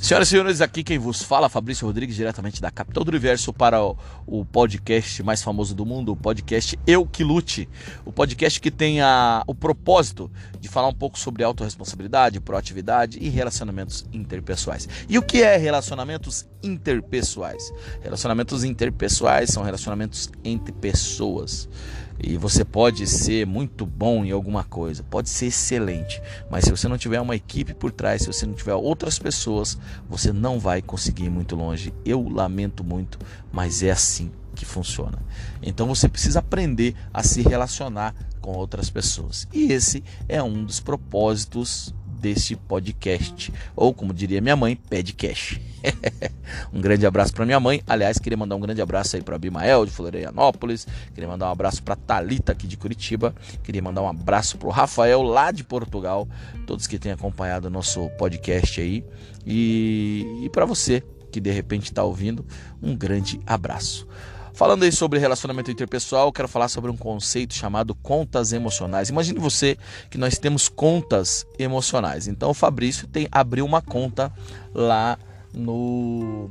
Senhoras e senhores, aqui quem vos fala, Fabrício Rodrigues, diretamente da capital do universo, para o, podcast mais famoso do mundo, o podcast Eu Que Lute. O podcast que tem a, o propósito de falar um pouco sobre autorresponsabilidade, proatividade e relacionamentos interpessoais. E o que é relacionamentos interpessoais? Relacionamentos interpessoais são relacionamentos entre pessoas. E você pode ser muito bom em alguma coisa, pode ser excelente, mas se você não tiver uma equipe por trás, se você não tiver outras pessoas, você não vai conseguir ir muito longe. Eu lamento muito, mas é assim que funciona. Então você precisa aprender a se relacionar com outras pessoas. E esse é um dos propósitos desse podcast, ou como diria minha mãe, podcast. um grande abraço para minha mãe. Aliás, queria mandar um grande abraço aí para Abimael de Florianópolis, queria mandar um abraço para Talita aqui de Curitiba, queria mandar um abraço para o Rafael lá de Portugal, todos que têm acompanhado o nosso podcast aí e, e para você que de repente está ouvindo, um grande abraço. Falando aí sobre relacionamento interpessoal, quero falar sobre um conceito chamado contas emocionais. Imagine você que nós temos contas emocionais. Então o Fabrício tem abriu uma conta lá no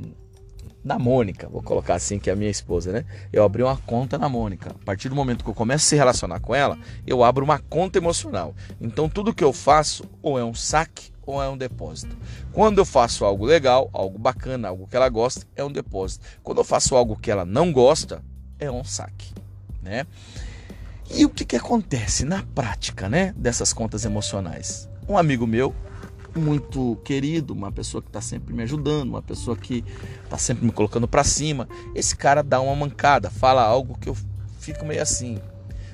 na Mônica, vou colocar assim que é a minha esposa, né? Eu abri uma conta na Mônica. A partir do momento que eu começo a se relacionar com ela, eu abro uma conta emocional. Então tudo que eu faço ou é um saque ou é um depósito. Quando eu faço algo legal, algo bacana, algo que ela gosta, é um depósito. Quando eu faço algo que ela não gosta, é um saque, né? E o que, que acontece na prática, né, dessas contas emocionais? Um amigo meu, muito querido, uma pessoa que está sempre me ajudando, uma pessoa que está sempre me colocando para cima, esse cara dá uma mancada, fala algo que eu fico meio assim.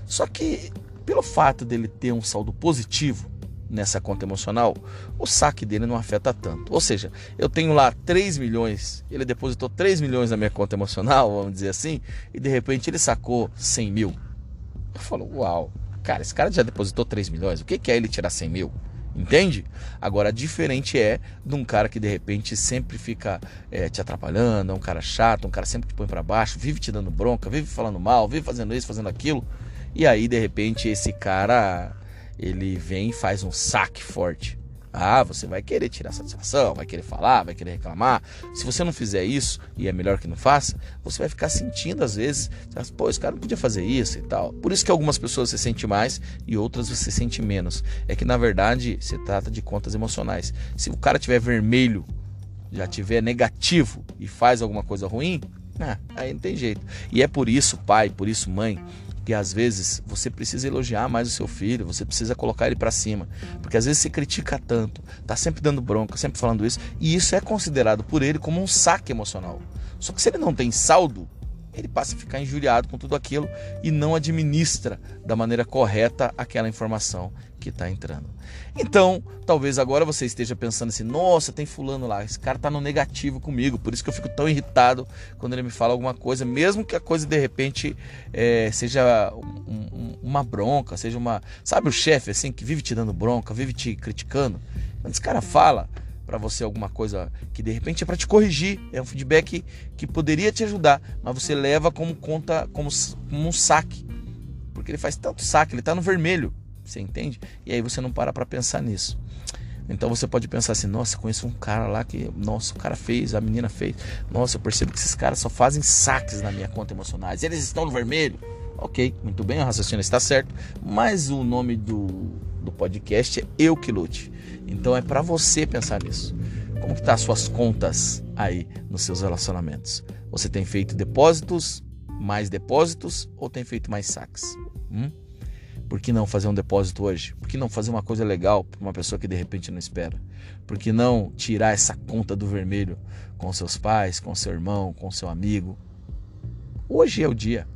Só que pelo fato dele ter um saldo positivo, nessa conta emocional, o saque dele não afeta tanto. Ou seja, eu tenho lá 3 milhões, ele depositou 3 milhões na minha conta emocional, vamos dizer assim, e de repente ele sacou 100 mil. Eu falo, uau, cara, esse cara já depositou 3 milhões, o que é ele tirar 100 mil? Entende? Agora, diferente é de um cara que de repente sempre fica é, te atrapalhando, é um cara chato, um cara sempre te põe para baixo, vive te dando bronca, vive falando mal, vive fazendo isso, fazendo aquilo. E aí, de repente, esse cara ele vem e faz um saque forte. Ah, você vai querer tirar satisfação, vai querer falar, vai querer reclamar. Se você não fizer isso, e é melhor que não faça, você vai ficar sentindo às vezes, pô, esse cara não podia fazer isso e tal. Por isso que algumas pessoas você sente mais e outras você sente menos. É que na verdade se trata de contas emocionais. Se o cara tiver vermelho, já tiver negativo e faz alguma coisa ruim, ah, aí não tem jeito. E é por isso, pai, por isso, mãe, que às vezes você precisa elogiar mais o seu filho, você precisa colocar ele para cima, porque às vezes você critica tanto, tá sempre dando bronca, sempre falando isso, e isso é considerado por ele como um saque emocional. Só que se ele não tem saldo, ele passa a ficar injuriado com tudo aquilo e não administra da maneira correta aquela informação que está entrando. Então, talvez agora você esteja pensando assim: nossa, tem fulano lá, esse cara está no negativo comigo, por isso que eu fico tão irritado quando ele me fala alguma coisa, mesmo que a coisa de repente é, seja um, um, uma bronca, seja uma. Sabe o chefe assim que vive te dando bronca, vive te criticando? Quando esse cara fala, para você alguma coisa que de repente é para te corrigir, é um feedback que poderia te ajudar, mas você leva como conta, como, como um saque, porque ele faz tanto saque, ele está no vermelho, você entende? E aí você não para para pensar nisso. Então você pode pensar assim: nossa, conheço um cara lá que, nossa, o cara fez, a menina fez. Nossa, eu percebo que esses caras só fazem saques na minha conta emocionais. Eles estão no vermelho. Ok, muito bem, o raciocínio está certo. Mas o nome do, do podcast é Eu Que Lute. Então é para você pensar nisso. Como que tá as suas contas aí nos seus relacionamentos? Você tem feito depósitos, mais depósitos ou tem feito mais saques? Hum? Por que não fazer um depósito hoje? Por que não fazer uma coisa legal para uma pessoa que de repente não espera? Por que não tirar essa conta do vermelho com seus pais, com seu irmão, com seu amigo? Hoje é o dia.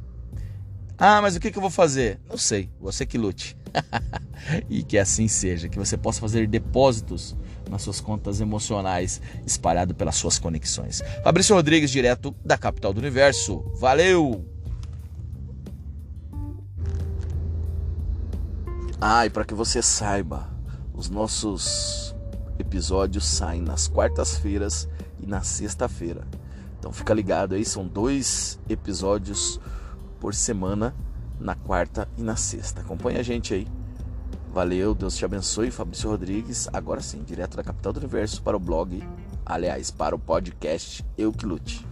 Ah, mas o que, eu vou fazer? Não sei, você que lute. e que assim seja, que você possa fazer depósitos nas suas contas emocionais espalhado pelas suas conexões. Fabrício Rodrigues, direto da capital do universo. Valeu! Ah, e para que você saiba, os nossos episódios saem nas quartas-feiras e na sexta-feira. Então fica ligado aí, são dois episódios por semana na quarta e na sexta. Acompanhe a gente aí. Valeu, Deus te abençoe. Fabrício Rodrigues, agora sim, direto da capital do universo para o blog aliás, para o podcast Eu Que Lute.